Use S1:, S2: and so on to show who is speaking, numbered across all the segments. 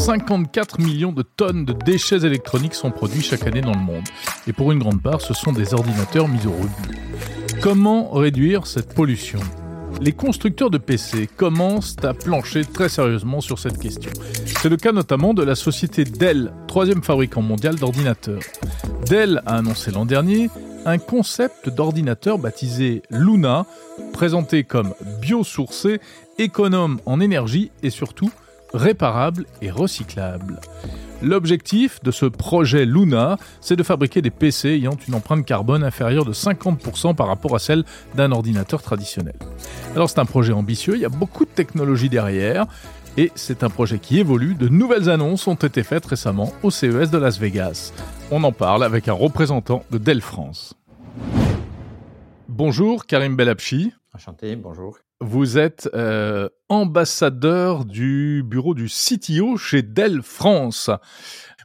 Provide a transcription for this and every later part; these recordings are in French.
S1: 54 millions de tonnes de déchets électroniques sont produits chaque année dans le monde. Et pour une grande part, ce sont des ordinateurs mis au rebut. Comment réduire cette pollution? Les constructeurs de PC commencent à plancher très sérieusement sur cette question. C'est le cas notamment de la société Dell, troisième fabricant mondial d'ordinateurs. Dell a annoncé l'an dernier un concept d'ordinateur baptisé Luna, présenté comme biosourcé, économe en énergie et surtout réparable et recyclable. L'objectif de ce projet Luna, c'est de fabriquer des PC ayant une empreinte carbone inférieure de 50% par rapport à celle d'un ordinateur traditionnel. Alors c'est un projet ambitieux, il y a beaucoup de technologie derrière, et c'est un projet qui évolue. De nouvelles annonces ont été faites récemment au CES de Las Vegas. On en parle avec un représentant de Dell France. Bonjour Karim Belapchi.
S2: Enchanté, bonjour.
S1: Vous êtes euh, ambassadeur du bureau du CTO chez Dell France.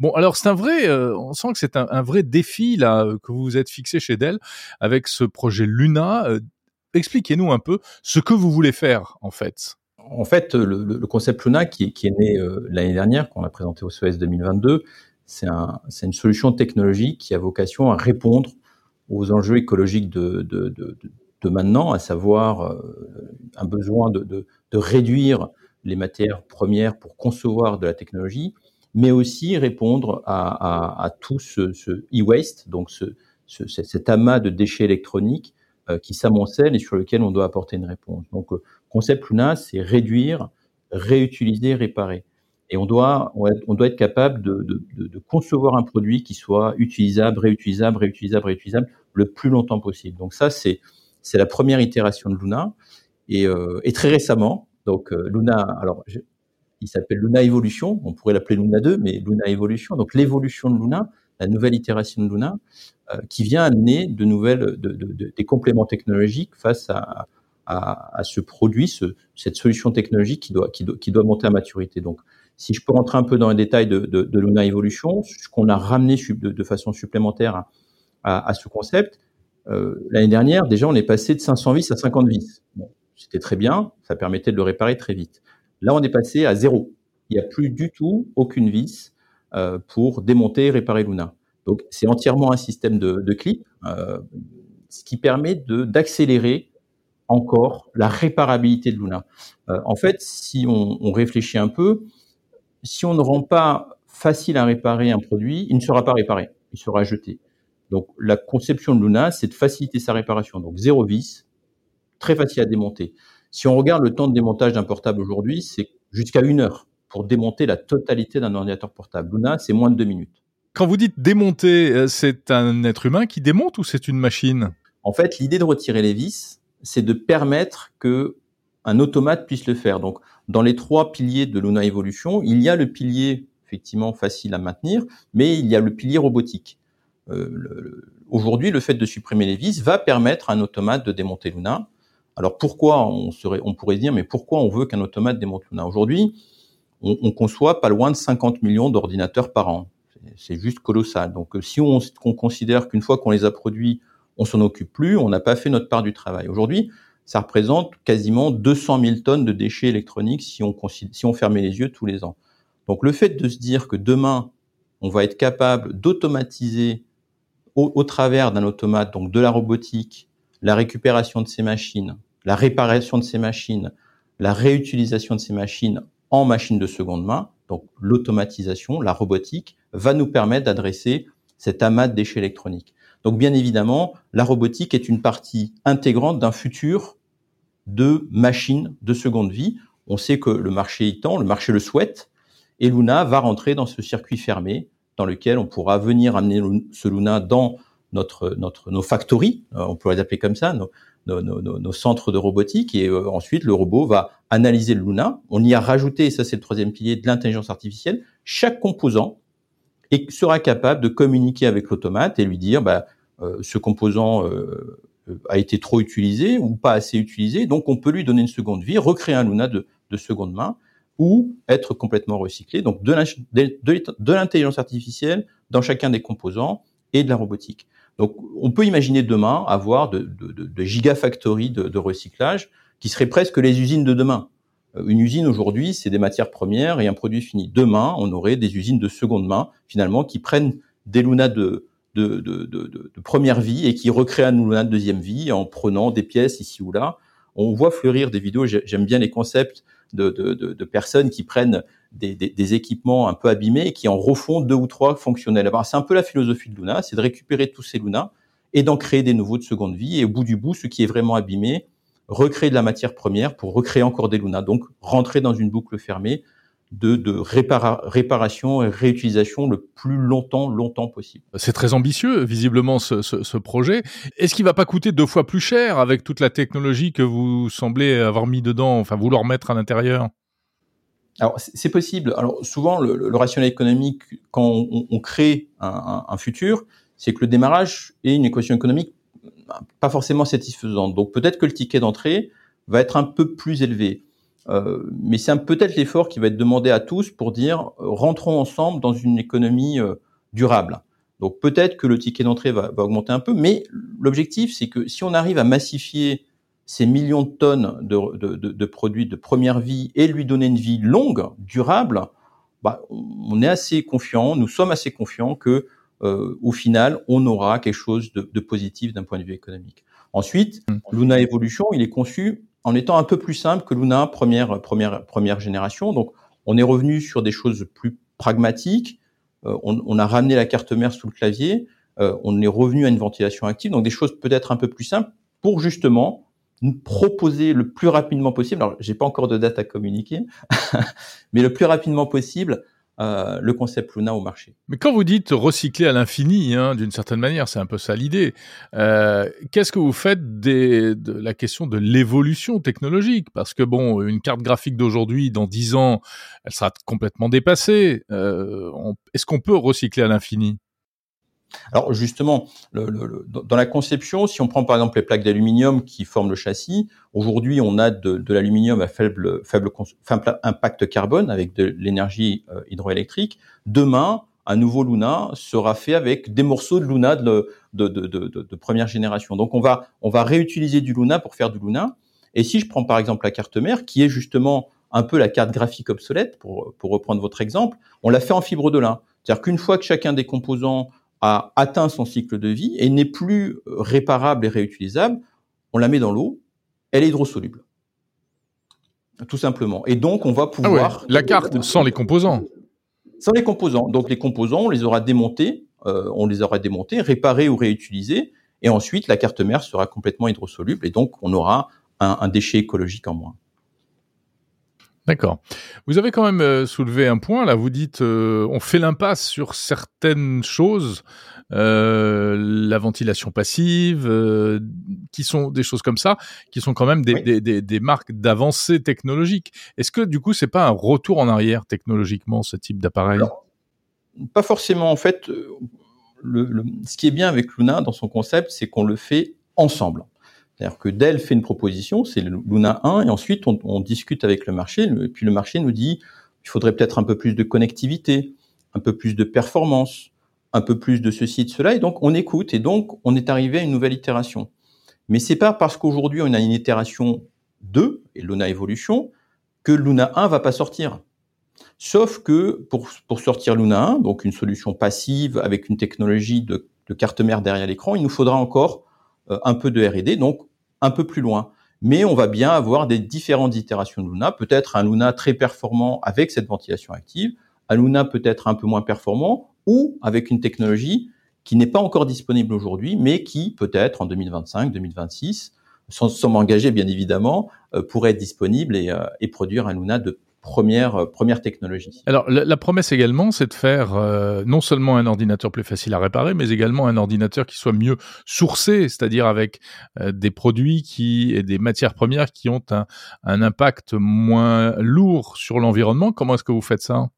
S1: Bon, alors c'est un vrai, euh, on sent que c'est un, vrai défi là que vous vous êtes fixé chez Dell avec ce projet Luna. Euh, expliquez-nous un peu ce que vous voulez faire en fait.
S2: En fait, le, concept Luna qui, est né l'année dernière, qu'on a présenté au CES 2022, c'est un, une solution technologique qui a vocation à répondre aux enjeux écologiques de, de, de, de maintenant, à savoir euh, un besoin de, de, de, réduire les matières premières pour concevoir de la technologie, mais aussi répondre à, à, à tout ce, e-waste, donc ce, ce, cet amas de déchets électroniques euh, qui s'amoncellent et sur lequel on doit apporter une réponse. Donc, euh, concept Luna, c'est réduire, réutiliser, réparer. Et on doit, on doit être capable de, de, de, concevoir un produit qui soit utilisable, réutilisable, réutilisable, réutilisable le plus longtemps possible. Donc ça, c'est c'est la première itération de Luna. Et, euh, très récemment, donc euh, Luna, alors il s'appelle Luna Evolution, on pourrait l'appeler Luna 2, mais Luna Evolution, donc l'évolution de Luna, la nouvelle itération de Luna, euh, qui vient amener de nouvelles, de, de, des compléments technologiques face à, à, ce produit, ce, cette solution technologique qui doit, qui, doit, monter à maturité. Donc, si je peux rentrer un peu dans les détails de, Luna Evolution, ce qu'on a ramené de, façon supplémentaire à ce concept, euh, l'année dernière, déjà, on est passé de 500 vis à 50 vis. C'était très bien, ça permettait de le réparer très vite. Là, on est passé à zéro. Il n'y a plus du tout aucune vis euh, pour démonter et réparer Luna. Donc, c'est entièrement un système de, de clip, euh, ce qui permet d'accélérer encore la réparabilité de Luna. Euh, en fait, si on, réfléchit un peu, si on ne rend pas facile à réparer un produit, il ne sera pas réparé, il sera jeté. Donc la conception de Luna, c'est de faciliter sa réparation. Donc zéro vis, très facile à démonter. Si on regarde le temps de démontage d'un portable aujourd'hui, c'est jusqu'à une heure pour démonter la totalité d'un ordinateur portable. Luna, c'est moins de deux minutes.
S1: Quand vous dites démonter, euh, c'est un être humain qui démonte ou c'est une machine?
S2: En fait, l'idée de retirer les vis, c'est de permettre que un automate puisse le faire. Donc, dans les trois piliers de Luna Evolution, il y a le pilier effectivement facile à maintenir, mais il y a le pilier robotique. Euh, aujourd'hui, le fait de supprimer les vis va permettre à un automate de démonter Luna. Alors pourquoi on, serait, on pourrait dire, mais pourquoi on veut qu'un automate démonte Luna? Aujourd'hui, on, on, conçoit pas loin de 50 millions d'ordinateurs par an. C'est juste colossal. Donc euh, si on, on considère qu'une fois qu'on les a produits, on s'en occupe plus, on n'a pas fait notre part du travail. Aujourd'hui, ça représente quasiment 200 000 tonnes de déchets électroniques si on, si on fermait les yeux tous les ans. Donc le fait de se dire que demain, on va être capable d'automatiser au, travers d'un automate, donc de la robotique, la récupération de ces machines, la réparation de ces machines, la réutilisation de ces machines en machines de seconde main, donc l'automatisation, la robotique, va nous permettre d'adresser cet amas de déchets électroniques. Donc bien évidemment, la robotique est une partie intégrante d'un futur de machines de seconde vie. On sait que le marché y tend, le marché le souhaite, et Luna va rentrer dans ce circuit fermé dans lequel on pourra venir amener ce Luna dans notre, notre, nos factories, euh, on pourrait les appeler comme ça, nos, nos, nos, nos centres de robotique, et euh, ensuite le robot va analyser le Luna. On y a rajouté, et ça c'est le troisième pilier, de l'intelligence artificielle. Chaque composant et sera capable de communiquer avec l'automate et lui dire, bah, euh, ce composant a été trop utilisé ou pas assez utilisé, donc on peut lui donner une seconde vie, recréer un Luna de, de seconde main, ou être complètement recyclé. Donc de l'intelligence artificielle dans chacun des composants et de la robotique. Donc on peut imaginer demain avoir de, de, de, gigafactories de, recyclage qui seraient presque les usines de demain. Une usine aujourd'hui, c'est des matières premières et un produit fini. Demain, on aurait des usines de seconde main, finalement, qui prennent des lunas de première vie et qui recréent un luna de deuxième vie en prenant des pièces ici ou là. On voit fleurir des vidéos, j'aime bien les concepts de, personnes qui prennent des, des, équipements un peu abîmés et qui en refont deux ou trois fonctionnels. C'est un peu la philosophie de Luna, c'est de récupérer tous ces Lunas et d'en créer des nouveaux de seconde vie. Et au bout du bout, ce qui est vraiment abîmé, recréer de la matière première pour recréer encore des Lunas. Donc rentrer dans une boucle fermée de, de réparation et réutilisation le plus longtemps, longtemps possible.
S1: C'est très ambitieux, visiblement, ce, ce, ce projet. Est-ce qu'il va pas coûter deux fois plus cher avec toute la technologie que vous semblez avoir mis dedans, enfin vouloir mettre à l'intérieur?
S2: Alors c'est possible. Alors souvent le, le, rationnel économique quand on, on crée un, un, un futur, c'est que le démarrage est une équation économique pas forcément satisfaisante. Donc peut-être que le ticket d'entrée va être un peu plus élevé. Euh, mais c'est peut-être l'effort qui va être demandé à tous pour dire euh, rentrons ensemble dans une économie euh, durable. Donc peut-être que le ticket d'entrée va, va, augmenter un peu, mais l'objectif c'est que si on arrive à massifier ces millions de tonnes de, de, de, de, produits de première vie et lui donner une vie longue, durable, bah, on est assez confiant, nous sommes assez confiants que euh, au final on aura quelque chose de, positif d'un point de vue économique. Ensuite, mmh. Luna Evolution, il est conçu en étant un peu plus simple que Luna première, première, première génération. Donc, on est revenu sur des choses plus pragmatiques. Euh, on, on, a ramené la carte mère sous le clavier. Euh, on est revenu à une ventilation active. Donc, des choses peut-être un peu plus simples pour justement nous proposer le plus rapidement possible. Alors, j'ai pas encore de date à communiquer, mais le plus rapidement possible euh, le concept Luna au marché.
S1: Mais quand vous dites recycler à l'infini, hein, d'une certaine manière, c'est un peu ça l'idée. Euh, Qu'est-ce que vous faites des, de la question de l'évolution technologique? Parce que bon, une carte graphique d'aujourd'hui, dans dix ans, elle sera complètement dépassée. Euh, Est-ce qu'on peut recycler à l'infini?
S2: Alors justement, le, le, dans la conception, si on prend par exemple les plaques d'aluminium qui forment le châssis, aujourd'hui on a de, de l'aluminium à faible, faible, faible, impact carbone avec de l'énergie euh, hydroélectrique. Demain, un nouveau Luna sera fait avec des morceaux de Luna de, de, de, première génération. Donc on va, on va réutiliser du Luna pour faire du Luna. Et si je prends par exemple la carte mère, qui est justement un peu la carte graphique obsolète, pour, pour reprendre votre exemple, on l'a fait en fibre de lin. C'est-à-dire qu'une fois que chacun des composants a atteint son cycle de vie et n'est plus réparable et réutilisable, on la met dans l'eau, elle est hydrosoluble. Tout simplement. Et donc, on va pouvoir...
S1: Ah ouais, la carte sans les composants.
S2: Sans les composants. Donc, les composants, on les aura démontés, euh, on les aura démontés, réparés ou réutilisés, et ensuite, la carte mère sera complètement hydrosoluble, et donc, on aura un, un déchet écologique en moins.
S1: D'accord. Vous avez quand même euh, soulevé un point là. Vous dites euh, on fait l'impasse sur certaines choses, euh, la ventilation passive, euh, qui sont des choses comme ça, qui sont quand même des, oui. des, des, des marques d'avancée technologique. Est-ce que du coup c'est pas un retour en arrière technologiquement ce type d'appareil?
S2: Pas forcément. En fait, le, le, ce qui est bien avec Luna dans son concept, c'est qu'on le fait ensemble. C'est-à-dire que Dell fait une proposition, c'est Luna 1, et ensuite on, discute avec le marché, et puis le marché nous dit il faudrait peut-être un peu plus de connectivité, un peu plus de performance, un peu plus de ceci et de cela, et donc on écoute, et donc on est arrivé à une nouvelle itération. Mais c'est pas parce qu'aujourd'hui on a une itération 2, et Luna Evolution, que Luna 1 va pas sortir. Sauf que pour, pour sortir Luna 1, donc une solution passive avec une technologie de, carte mère derrière l'écran, il nous faudra encore un peu de R&D, donc un peu plus loin. Mais on va bien avoir des différentes itérations de Luna, peut-être un Luna très performant avec cette ventilation active, un Luna peut-être un peu moins performant, ou avec une technologie qui n'est pas encore disponible aujourd'hui, mais qui peut-être en 2025, 2026, sans, sans m'engager bien évidemment, euh, pourrait être disponible et, euh, et, produire un Luna de première, euh, première technologie.
S1: Alors, la, la promesse également, c'est de faire euh, non seulement un ordinateur plus facile à réparer, mais également un ordinateur qui soit mieux sourcé, c'est-à-dire avec euh, des produits qui et des matières premières qui ont un, un impact moins lourd sur l'environnement. Comment est-ce que vous faites ça?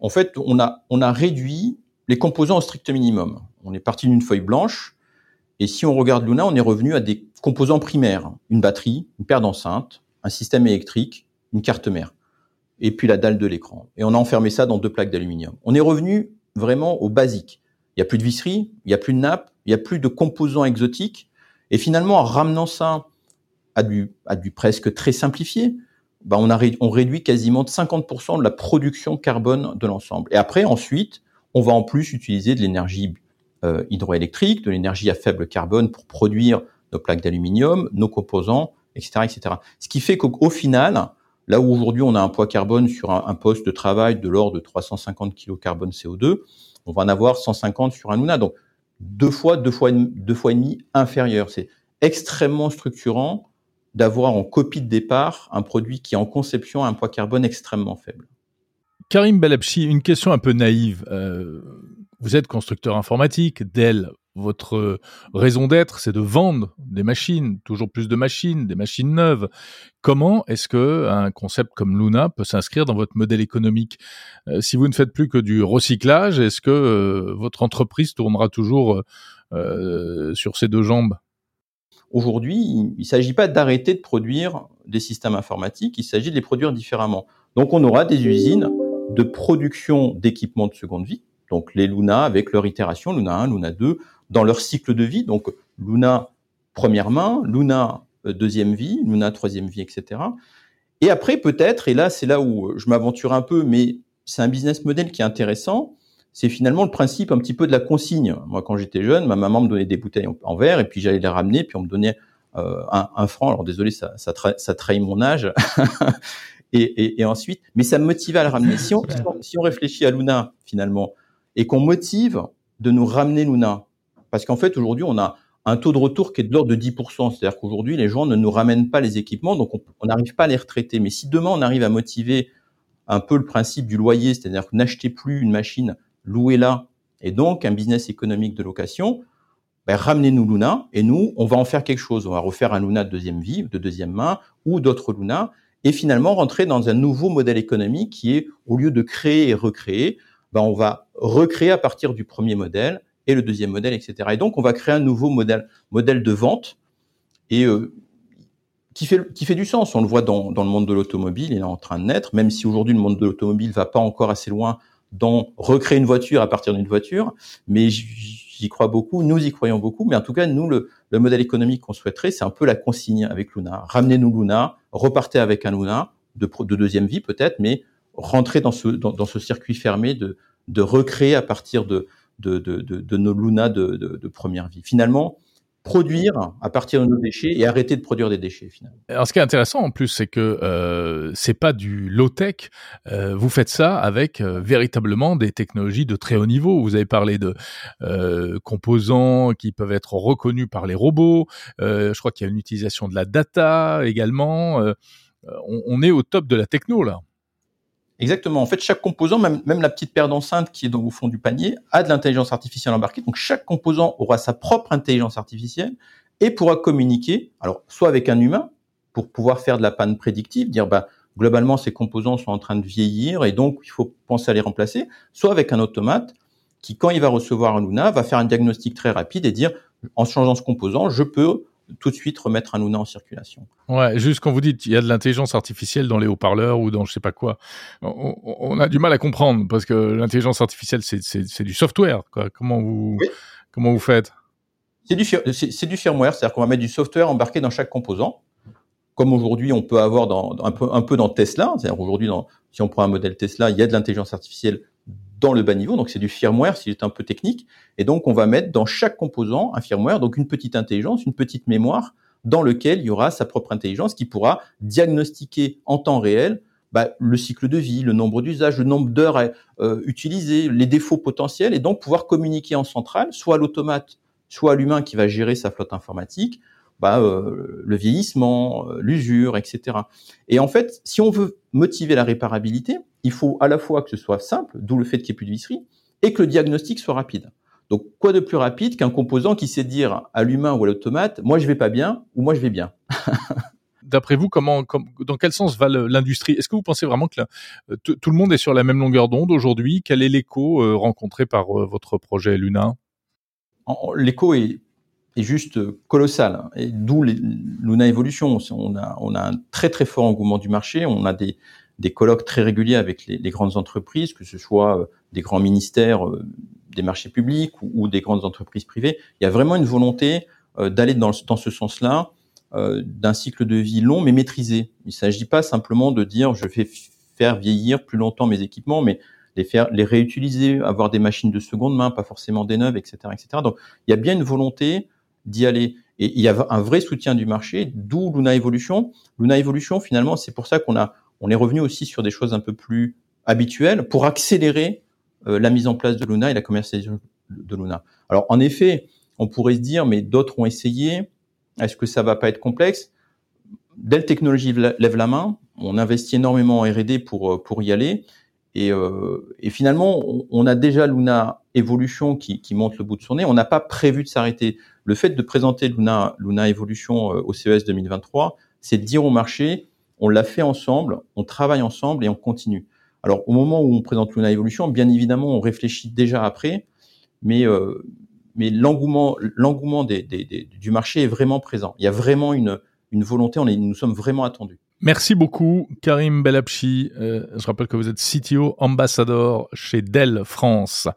S2: En fait, on a, on a réduit les composants au strict minimum. On est parti d'une feuille blanche, et si on regarde Luna, on est revenu à des composants primaires, une batterie, une paire d'enceintes, un système électrique, une carte mère, et puis la dalle de l'écran. Et on a enfermé ça dans deux plaques d'aluminium. On est revenu vraiment au basique. Il n'y a plus de visserie, il n'y a plus de nappe, il n'y a plus de composants exotiques. Et finalement, en ramenant ça à du, à du presque très simplifié, bah, on, a, on réduit quasiment de 50% de la production carbone de l'ensemble. Et après, ensuite, on va en plus utiliser de l'énergie euh, hydroélectrique, de l'énergie à faible carbone pour produire nos plaques d'aluminium, nos composants, etc., etc. Ce qui fait qu'au final, là où aujourd'hui on a un poids carbone sur un, poste de travail de l'ordre de 350 kg carbone CO2, on va en avoir 150 sur un Luna. Donc deux fois, deux fois, deux fois et demi inférieur. C'est extrêmement structurant d'avoir en copie de départ un produit qui en conception a un poids carbone extrêmement faible.
S1: Karim Belabchi, une question un peu naïve. Euh, vous êtes constructeur informatique, Dell, votre raison d'être, c'est de vendre des machines, toujours plus de machines, des machines neuves. Comment est-ce que un concept comme Luna peut s'inscrire dans votre modèle économique? Euh, Si vous ne faites plus que du recyclage, est-ce que euh, votre entreprise tournera toujours sur ses deux jambes?
S2: Aujourd'hui, il ne s'agit pas d'arrêter de produire des systèmes informatiques, il s'agit de les produire différemment. Donc on aura des usines de production d'équipements de seconde vie, donc les Luna avec leur itération, Luna 1, Luna 2, dans leur cycle de vie, donc Luna première main, Luna euh, deuxième vie, Luna troisième vie, etc. Et après peut-être, et là c'est là où je m'aventure un peu, mais c'est un business model qui est intéressant, c'est finalement le principe un petit peu de la consigne. Moi, quand j'étais jeune, ma maman me donnait des bouteilles en, verre et puis j'allais les ramener, puis on me donnait euh, un, franc. Alors désolé, ça, trahit mon âge. et, ensuite, mais ça me motivait à le ramener. Si on réfléchit à Luna finalement et qu'on motive de nous ramener Luna, parce qu'en fait aujourd'hui on a un taux de retour qui est de l'ordre de 10%. C'est-à-dire qu'aujourd'hui les gens ne nous ramènent pas les équipements, donc on n'arrive pas à les retraiter. Mais si demain on arrive à motiver un peu le principe du loyer, c'est-à-dire que n'achetez plus une machine louez-la, et donc un business économique de location, ben, ramenez-nous Luna, et nous, on va en faire quelque chose. On va refaire un Luna de deuxième vie, de deuxième main, ou d'autres Luna, et finalement rentrer dans un nouveau modèle économique qui est, au lieu de créer et recréer, ben, on va recréer à partir du premier modèle, et le deuxième modèle, etc. Et donc, on va créer un nouveau modèle, modèle de vente, et euh, qui fait, qui fait du sens. On le voit dans, dans le monde de l'automobile, il est en train de naître, même si aujourd'hui le monde de l'automobile va pas encore assez loin dans recréer une voiture à partir d'une voiture, mais j'y crois beaucoup, nous y croyons beaucoup, mais en tout cas, nous, le, modèle économique qu'on souhaiterait, c'est un peu la consigne avec Luna. Ramenez-nous Luna, repartez avec un Luna, de, de deuxième vie peut-être, mais rentrez dans ce, dans, ce circuit fermé de, de recréer à partir de, de, nos Luna de, de, première vie. Finalement, produire à partir de nos déchets et arrêter de produire des déchets finalement.
S1: Alors ce qui est intéressant en plus c'est que euh, c'est pas du low tech, euh, vous faites ça avec euh, véritablement des technologies de très haut niveau. Vous avez parlé de euh, composants qui peuvent être reconnus par les robots. je crois qu'il y a une utilisation de la data également. On, on, est au top de la techno là.
S2: Exactement. En fait, chaque composant, même, même la petite paire d'enceinte qui est dans, au fond du panier, a de l'intelligence artificielle embarquée. Donc, chaque composant aura sa propre intelligence artificielle et pourra communiquer, alors, soit avec un humain, pour pouvoir faire de la panne prédictive, dire, bah, globalement, ces composants sont en train de vieillir et donc, il faut penser à les remplacer, soit avec un automate qui, quand il va recevoir un Luna, va faire un diagnostic très rapide et dire, en changeant ce composant, je peux tout de suite remettre un Luna en circulation.
S1: Ouais, juste quand vous dites il y a de l'intelligence artificielle dans les haut-parleurs ou dans je sais pas quoi, on, a du mal à comprendre parce que l'intelligence artificielle c'est du software. Quoi. Comment vous comment vous faites?
S2: C'est du c'est du firmware, c'est-à-dire qu'on va mettre du software embarqué dans chaque composant, comme aujourd'hui on peut avoir dans, un peu un peu dans Tesla. C'est-à-dire aujourd'hui si on prend un modèle Tesla, il y a de l'intelligence artificielle dans le bas niveau, donc c'est du firmware s'il est un peu technique, et donc on va mettre dans chaque composant un firmware, donc une petite intelligence, une petite mémoire, dans lequel il y aura sa propre intelligence qui pourra diagnostiquer en temps réel bah, le cycle de vie, le nombre d'usages, le nombre d'heures euh, utilisées, les défauts potentiels, et donc pouvoir communiquer en centrale, soit à l'automate, soit à l'humain qui va gérer sa flotte informatique, bah, euh, le vieillissement, euh, l'usure, etc. Et en fait, si on veut motiver la réparabilité, il faut à la fois que ce soit simple, d'où le fait qu'il n'y ait plus de visserie, et que le diagnostic soit rapide. Donc, quoi de plus rapide qu'un composant qui sait dire à l'humain ou à l'automate, moi je vais pas bien ou moi je vais bien.
S1: D'après vous, comment, dans quel sens va l'industrie? Est-ce que vous pensez vraiment que euh, tout le monde est sur la même longueur d'onde aujourd'hui? Quel est l'écho rencontré par votre projet Luna?
S2: L'écho est est juste colossal. Et d'où Luna Evolution. On a, on a un très très fort engouement du marché. On a des, des colloques très réguliers avec les, les grandes entreprises, que ce soit euh, des grands ministères euh, des marchés publics ou, des grandes entreprises privées. Il y a vraiment une volonté euh, d'aller dans, dans ce sens-là d'un cycle de vie long mais maîtrisé. Il ne s'agit pas simplement de dire je vais faire vieillir plus longtemps mes équipements, mais les faire, les réutiliser, avoir des machines de seconde main, pas forcément des neuves, etc., etc. Donc, il y a bien une volonté d'y aller. Et il y a un vrai soutien du marché, d'où Luna Evolution. Luna Evolution, finalement, c'est pour ça qu'on a, on est revenu aussi sur des choses un peu plus habituelles pour accélérer euh, la mise en place de Luna et la commercialisation de Luna. Alors, en effet, on pourrait se dire, mais d'autres ont essayé. Est-ce que ça va pas être complexe? Dell Technologies lève la main. On investit énormément en R&D pour euh, pour y aller. Et, euh, et finalement, on, a déjà Luna Evolution qui, qui, monte le bout de son nez. On n'a pas prévu de s'arrêter. Le fait de présenter Luna, Luna Evolution euh, au CES 2023, c'est de dire au marché, on l'a fait ensemble, on travaille ensemble et on continue. Alors, au moment où on présente Luna Evolution, bien évidemment, on réfléchit déjà après, mais, euh, mais l'engouement, l'engouement du marché est vraiment présent. Il y a vraiment une, une volonté, on est, nous sommes vraiment attendus.
S1: Merci beaucoup, Karim Belapchi. Euh, je rappelle que vous êtes CTO ambassadeur chez Dell France.